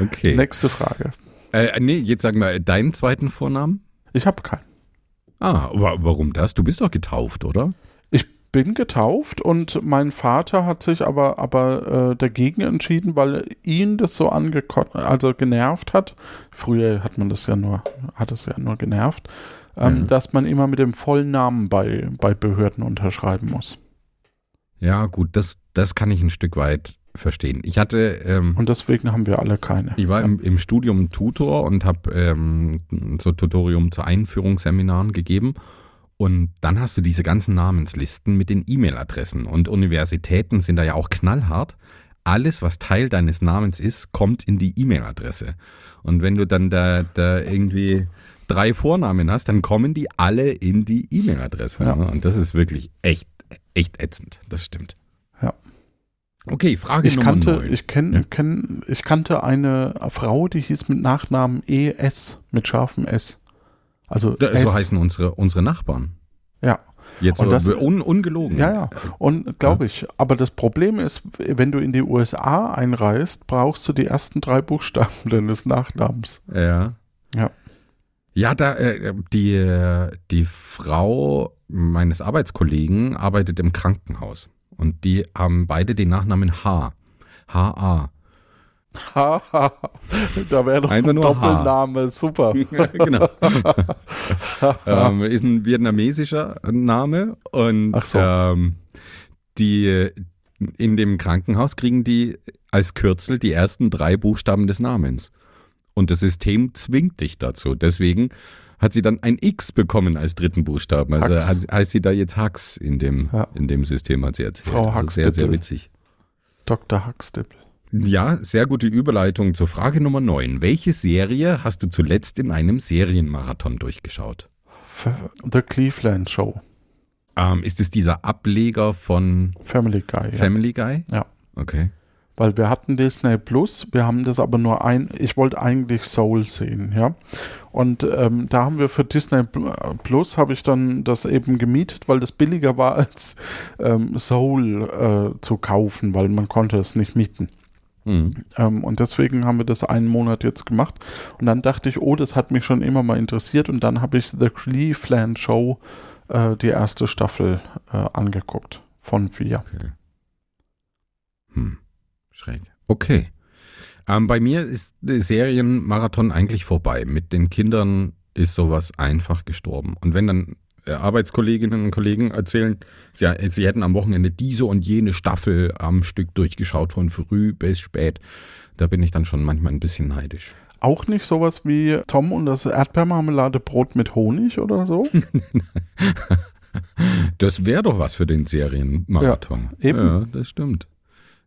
Okay. Nächste Frage. Äh, nee, jetzt sag mal, deinen zweiten Vornamen? Ich habe keinen. Ah, wa warum das? Du bist doch getauft, oder? Bin getauft und mein Vater hat sich aber, aber äh, dagegen entschieden, weil ihn das so angekotzt, also genervt hat. Früher hat man das ja nur, hat es ja nur genervt, ähm, Ja. dass man immer mit dem vollen Namen bei, bei Behörden unterschreiben muss. Ja, gut, das, das kann ich ein Stück weit verstehen. Ich hatte, ähm, Und deswegen haben wir alle keine. ich war im, im Studium Tutor und habe ähm, so Tutorium zu Einführungsseminaren gegeben. Und dann hast du diese ganzen Namenslisten mit den E-Mail-Adressen. Und Universitäten sind da ja auch knallhart. Alles, was Teil deines Namens ist, kommt in die E-Mail-Adresse. Und wenn du dann da, da irgendwie drei Vornamen hast, dann kommen die alle in die E-Mail-Adresse. Ja. ne? Und das ist wirklich echt, echt ätzend. Das stimmt. Ja. Okay, Frage Ich Nummer kannte, neun. ich, kenn, Ja. kenn, ich kannte eine Frau, die hieß mit Nachnamen ES, mit scharfem S. Also S. so heißen unsere, unsere Nachbarn. Ja. Jetzt Und das- un, ungelogen. Ja, ja. Und glaube ich, aber das Problem ist, wenn du in die USA einreist, brauchst du die ersten drei Buchstaben deines Nachnamens. Ja. Ja. Ja, da, äh, die, die Frau meines Arbeitskollegen arbeitet im Krankenhaus. Und die haben beide den Nachnamen H. H.A. Da wäre doch Einfach ein nur Doppelname, super. genau. ähm, ist ein vietnamesischer Name und so. ähm, die in dem Krankenhaus kriegen die als Kürzel die ersten drei Buchstaben des Namens. Und das System zwingt dich dazu. Deswegen hat sie dann ein X bekommen als dritten Buchstaben. Also Hux. heißt sie da jetzt Hux in dem, Ja. in dem System, hat sie erzählt. Frau also sehr, sehr witzig. Dr. Huxtable. Ja, sehr gute Überleitung zur Frage Nummer 9. Welche Serie hast du zuletzt in einem Serienmarathon durchgeschaut? The Cleveland Show. Ähm, ist es dieser Ableger von Family Guy. Ja. Family Guy? Ja. Okay. Weil wir hatten Disney Plus, wir haben das aber nur ein, ich wollte eigentlich Soul sehen, ja. Und ähm, da haben wir für Disney Pl- Plus, habe ich dann das eben gemietet, weil das billiger war als ähm, Soul äh, zu kaufen, weil man konnte es nicht mieten. Hm. Ähm, und deswegen haben wir das einen Monat jetzt gemacht. Und dann dachte ich, oh, das hat mich schon immer mal interessiert. Und dann habe ich The Cleveland Show, äh, die erste Staffel, äh, angeguckt von vier. Okay. Hm. Schräg. Okay. Ähm, bei mir ist der Serienmarathon eigentlich vorbei. Mit den Kindern ist sowas einfach gestorben. Und wenn dann Arbeitskolleginnen und Kollegen erzählen, sie, sie hätten am Wochenende diese und jene Staffel am Stück durchgeschaut, von früh bis spät, da bin ich dann schon manchmal ein bisschen neidisch. Auch nicht sowas wie Tom und das Erdbeermarmeladebrot mit Honig oder so? Das wäre doch was für den Serienmarathon. Ja, eben. Ja, das stimmt.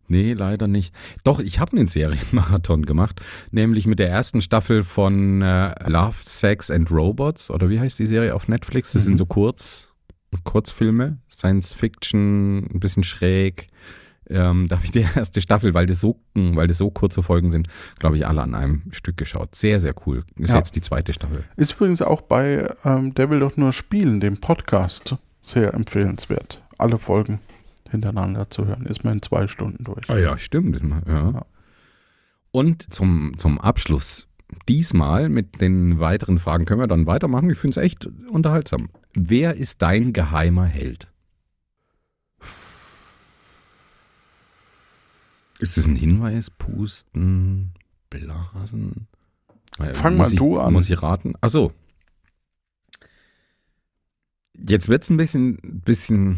Nee, leider nicht. Doch, ich habe einen Serienmarathon gemacht, nämlich mit der ersten Staffel von äh, Love, Sex and Robots, oder wie heißt die Serie auf Netflix? Das Mhm. sind so Kurz, Kurzfilme, Science Fiction, ein bisschen schräg. Ähm, da habe ich die erste Staffel, weil das so, weil das so kurze Folgen sind, glaube ich, alle an einem Stück geschaut. Sehr, sehr cool. Ist Ja. jetzt die zweite Staffel. Ist übrigens auch bei ähm, Der will doch nur spielen, dem Podcast, sehr empfehlenswert. Alle Folgen hintereinander zu hören. Ist man in zwei Stunden durch. Ah ja, stimmt. Ja. Ja. Und zum, zum Abschluss, diesmal mit den weiteren Fragen können wir dann weitermachen. Ich finde es echt unterhaltsam. Wer ist dein geheimer Held? Ist es ein Hinweis? Pusten, Blasen? Äh, Fang mal ich, du an. Muss ich raten? Ach so. Jetzt wird es ein bisschen, bisschen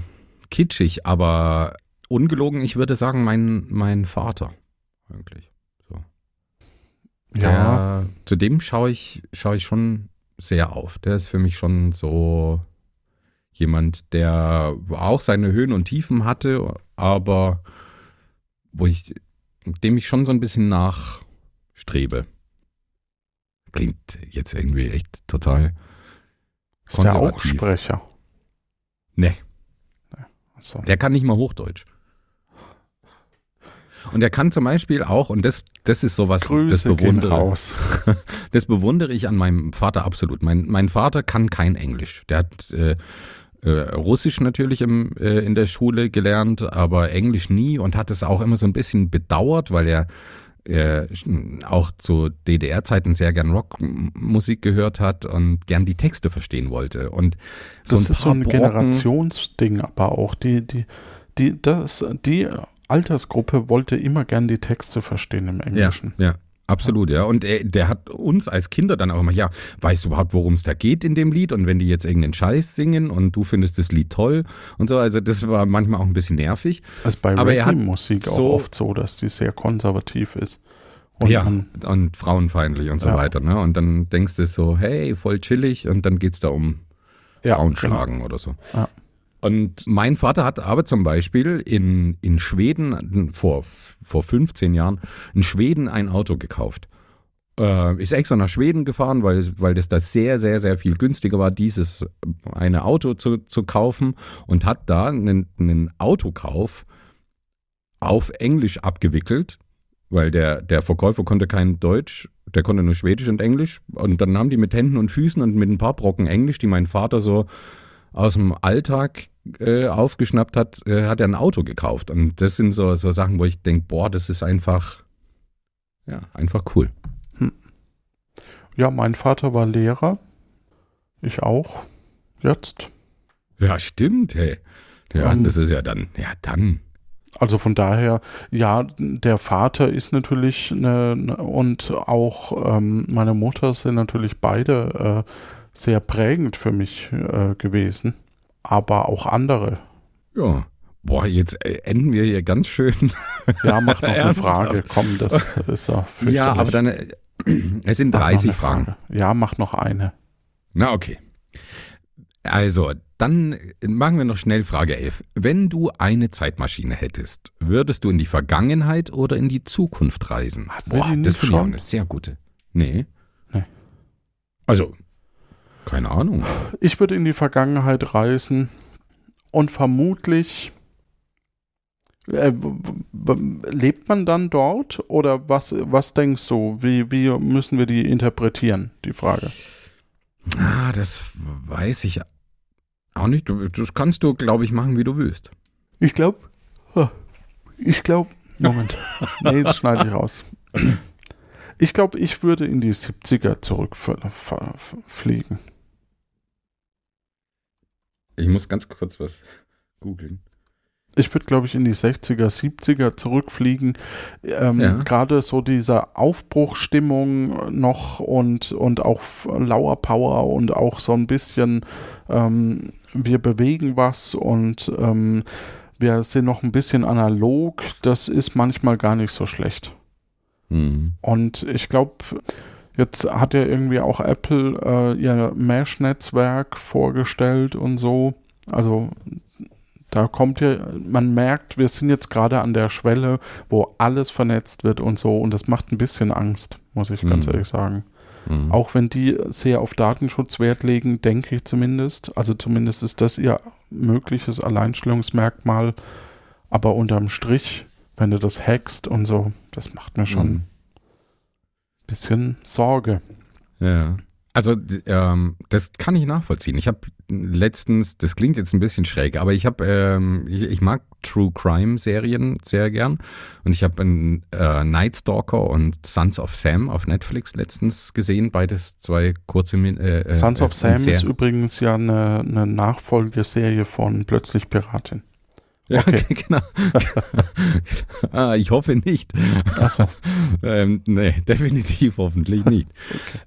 kitschig, aber ungelogen, ich würde sagen, mein, mein Vater. Eigentlich. Ja, Der, zu dem schaue ich, schaue ich schon sehr auf. Der ist für mich schon so jemand, der auch seine Höhen und Tiefen hatte, aber wo ich, dem ich schon so ein bisschen nachstrebe. Klingt jetzt irgendwie echt total. ist der auch. Sprecher? Nee, Achso. der kann nicht mal Hochdeutsch. Und er kann zum Beispiel auch, und das, das ist sowas, das Grüße gehen bewundere. Das bewundere ich an meinem Vater absolut. Mein, mein Vater kann kein Englisch. Der hat äh, äh, Russisch natürlich im, äh, in der Schule gelernt, aber Englisch nie und hat es auch immer so ein bisschen bedauert, weil er äh, auch zu DDR-Zeiten sehr gern Rockmusik gehört hat und gern die Texte verstehen wollte. Und Das ein ist so ein Brocken- Generationsding, aber auch die, die, die, das, die Altersgruppe wollte immer gern die Texte verstehen im Englischen. Ja, absolut, ja. Und er, der hat uns als Kinder dann auch immer, ja, weißt du überhaupt, worum es da geht in dem Lied? Und wenn die jetzt irgendeinen Scheiß singen und du findest das Lied toll und so, also das war manchmal auch ein bisschen nervig. Also bei Reggae-Musik auch so- oft so, dass die sehr konservativ ist. Und ja, man, und frauenfeindlich und so Ja. weiter. Ne? Und dann denkst du so, hey, voll chillig und dann geht's da um ja, Frauen genau. schlagen oder so. Ja. Und mein Vater hat aber zum Beispiel in, in Schweden vor, vor 15 Jahren in Schweden ein Auto gekauft. Äh, ist extra nach Schweden gefahren, weil, weil das da sehr, sehr, sehr viel günstiger war, dieses eine Auto zu, zu kaufen und hat da einen, einen Autokauf auf Englisch abgewickelt, weil der, der Verkäufer konnte kein Deutsch, der konnte nur Schwedisch und Englisch. Und dann haben die mit Händen und Füßen und mit ein paar Brocken Englisch, die mein Vater so aus dem Alltag äh, aufgeschnappt hat, äh, hat er ein Auto gekauft. Und das sind so, so Sachen, wo ich denke, boah, das ist einfach, ja, einfach cool. ja, mein Vater war Lehrer. Ich auch. Jetzt. Ja, stimmt, hey. Ja, Ähm. das ist ja dann, ja, dann. Also von daher, ja, der Vater ist natürlich eine, ne- und auch ähm, meine Mutter sind natürlich beide äh, sehr prägend für mich äh, gewesen. Aber auch andere. Ja. Boah, jetzt äh, enden wir hier ganz schön. Ja, mach noch eine? Frage. Komm, das ist ja fürchterlich. Ja, aber dann, äh, Es sind Mach noch 30 eine Fragen. Frage. Ja, mach noch eine. Na, okay. Also, dann machen wir noch schnell Frage 11. Wenn du eine Zeitmaschine hättest, würdest du in die Vergangenheit oder in die Zukunft reisen? Hatten Boah, das finde ich auch schon? eine sehr gute. Nee. Nee. Also, keine Ahnung. Ich würde in die Vergangenheit reisen und vermutlich äh, lebt man dann dort oder was, was denkst du? Wie, wie müssen wir die interpretieren, die Frage? Ah, das weiß ich auch nicht. Das kannst du, glaube ich, machen, wie du willst. Ich glaube, ich glaube, Moment, nee, das schneide ich raus. Ich glaube, ich würde in die 70er zurückfliegen. Ich muss ganz kurz was googeln. Ich würde, glaube ich, in die 60er, 70er zurückfliegen. Ähm, Ja. Gerade so diese Aufbruchstimmung noch und, und auch Lauer Power und auch so ein bisschen, ähm, wir bewegen was und ähm, wir sind noch ein bisschen analog. Das ist manchmal gar nicht so schlecht. Hm. Und ich glaube, jetzt hat ja irgendwie auch Apple äh, ihr Mesh-Netzwerk vorgestellt und so. Also da kommt ja, man merkt, wir sind jetzt gerade an der Schwelle, wo alles vernetzt wird und so. Und das macht ein bisschen Angst, muss ich ganz Mhm. ehrlich sagen. Hm. Auch wenn die sehr auf Datenschutz Wert legen, denke ich zumindest. Also zumindest ist das ihr mögliches Alleinstellungsmerkmal. Aber unterm Strich, wenn du das hackst und so, das macht mir schon Hm. Bisschen Sorge. Ja. Also ähm, das kann ich nachvollziehen. Ich habe letztens, das klingt jetzt ein bisschen schräg, aber ich habe, ähm, ich, ich mag True Crime Serien sehr gern und ich habe äh, Night Stalker und Sons of Sam auf Netflix letztens gesehen, beides zwei kurze äh, äh, Sons of äh, Sam ist übrigens ja eine, eine Nachfolgeserie von Plötzlich Piratin. Ja, okay. genau. ah, ich hoffe nicht. Achso. ähm, nee, definitiv hoffentlich nicht.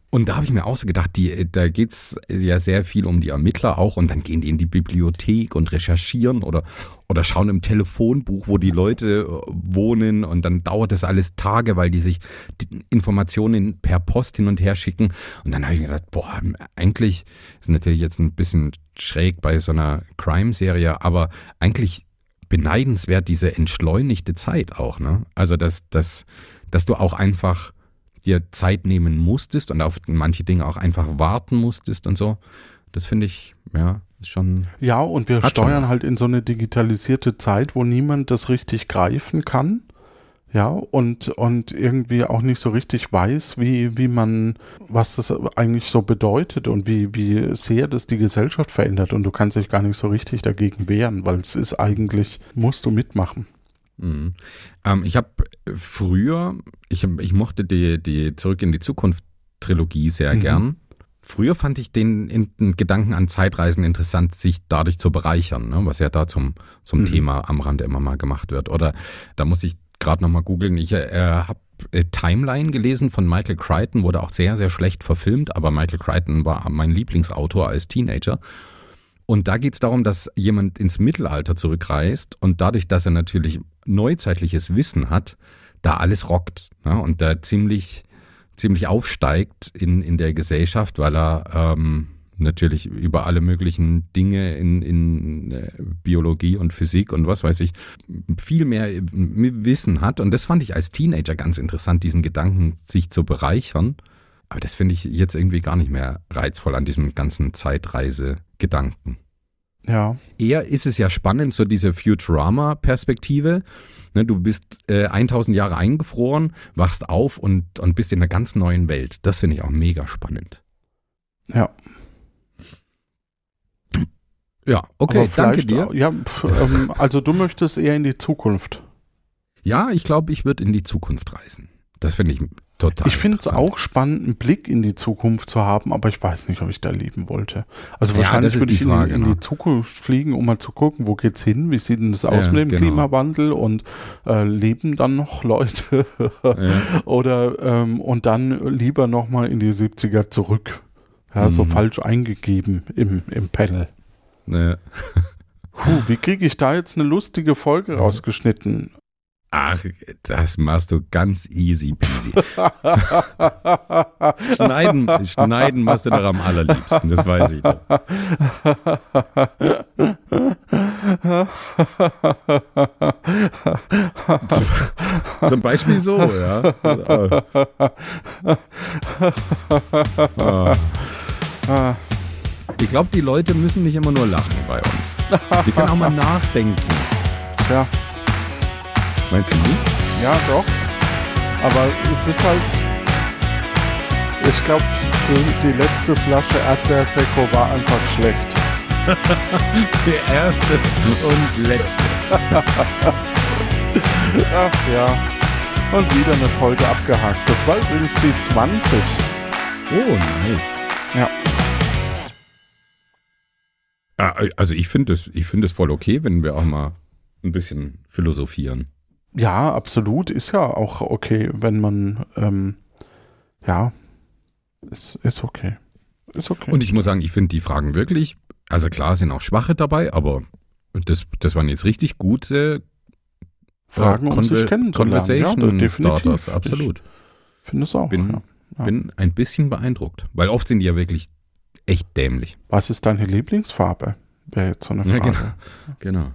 Und da habe ich mir auch so gedacht, die, da geht's ja sehr viel um die Ermittler auch und dann gehen die in die Bibliothek und recherchieren oder, oder schauen im Telefonbuch, wo die Leute äh, wohnen und dann dauert das alles Tage, weil die sich die Informationen per Post hin und her schicken. Und dann habe ich mir gedacht, boah, eigentlich ist natürlich jetzt ein bisschen schräg bei so einer Crime-Serie, aber eigentlich beneidenswert diese entschleunigte Zeit auch, ne? Also dass, dass, dass du auch einfach dir Zeit nehmen musstest und auf manche Dinge auch einfach warten musstest und so. Das finde ich, ja, ist schon. Ja, und wir steuern halt in so eine digitalisierte Zeit, wo niemand das richtig greifen kann. Ja, und, und irgendwie auch nicht so richtig weiß, wie, wie man, was das eigentlich so bedeutet und wie, wie sehr das die Gesellschaft verändert. Und du kannst dich gar nicht so richtig dagegen wehren, weil es ist eigentlich, musst du mitmachen. Mhm. Ähm, ich habe früher, ich, ich mochte die, die Zurück in die Zukunft Trilogie sehr Mhm. gern. Früher fand ich den, den Gedanken an Zeitreisen interessant, sich dadurch zu bereichern, ne? was ja da zum, zum Mhm. Thema am Rande immer mal gemacht wird. Oder da muss ich gerade nochmal googeln. Ich äh, habe äh, Timeline gelesen von Michael Crichton, wurde auch sehr, sehr schlecht verfilmt, aber Michael Crichton war mein Lieblingsautor als Teenager. Und da geht es darum, dass jemand ins Mittelalter zurückreist und dadurch, dass er natürlich neuzeitliches Wissen hat, da alles rockt ne? und da ziemlich, ziemlich aufsteigt in, in der Gesellschaft, weil er ähm, natürlich über alle möglichen Dinge in, in äh, Biologie und Physik und was weiß ich viel mehr äh, Wissen hat. Und das fand ich als Teenager ganz interessant, diesen Gedanken, sich zu bereichern. Aber das finde ich jetzt irgendwie gar nicht mehr reizvoll an diesem ganzen Zeitreise-Gedanken. Ja, Eher ist es ja spannend, so diese Futurama-Perspektive. Ne, du bist äh, 1000 Jahre eingefroren, wachst auf und, und bist in einer ganz neuen Welt. Das finde ich auch mega spannend. ja. Ja, okay, danke dir. Ja, pf, ähm, also du möchtest eher in die Zukunft. Ja, ich glaube, ich würde in die Zukunft reisen. Das finde ich total Ich finde es auch spannend, einen Blick in die Zukunft zu haben, aber ich weiß nicht, ob ich da leben wollte. Also Ja, wahrscheinlich würde ich in, Frage, die, in ne? die Zukunft fliegen, um mal zu gucken, wo geht's hin, wie sieht denn das aus Ja, mit dem genau. Klimawandel und äh, leben dann noch Leute Ja. oder ähm, und dann lieber nochmal in die 70er zurück. Ja, so Mhm. falsch eingegeben im, im Panel. Ne. Puh, wie kriege ich da jetzt eine lustige Folge rausgeschnitten? Ah, Ach, das machst du ganz easy peasy. schneiden, schneiden machst du doch am allerliebsten, das weiß ich doch. zum, zum Beispiel so, ja. Ah. Ich glaube, die Leute müssen nicht immer nur lachen bei uns. Die können auch mal nachdenken. Tja. Meinst du nicht? Ja, doch. Aber es ist halt. Ich glaube, die, die, letzte Flasche Erdbeersekko war einfach schlecht. Der erste und letzte. Ach ja. Und wieder eine Folge abgehakt. Das war übrigens die 20. Oh, nice. Ja. Also ich finde es find voll okay, wenn wir auch mal ein bisschen philosophieren. Ja, absolut. Ist ja auch okay, wenn man, ähm, ja, ist, ist okay. Ist okay. Und ich muss sagen, ich finde die Fragen wirklich, also klar sind auch schwache dabei, aber das, das waren jetzt richtig gute Fragen, um sich kennenzulernen. Conversation ja, Starters, absolut. Ich finde es auch. Bin, ja. Ja. bin ein bisschen beeindruckt, weil oft sind die ja wirklich echt dämlich. Was ist deine Lieblingsfarbe? Wäre jetzt so eine Frage. Ja, genau. genau.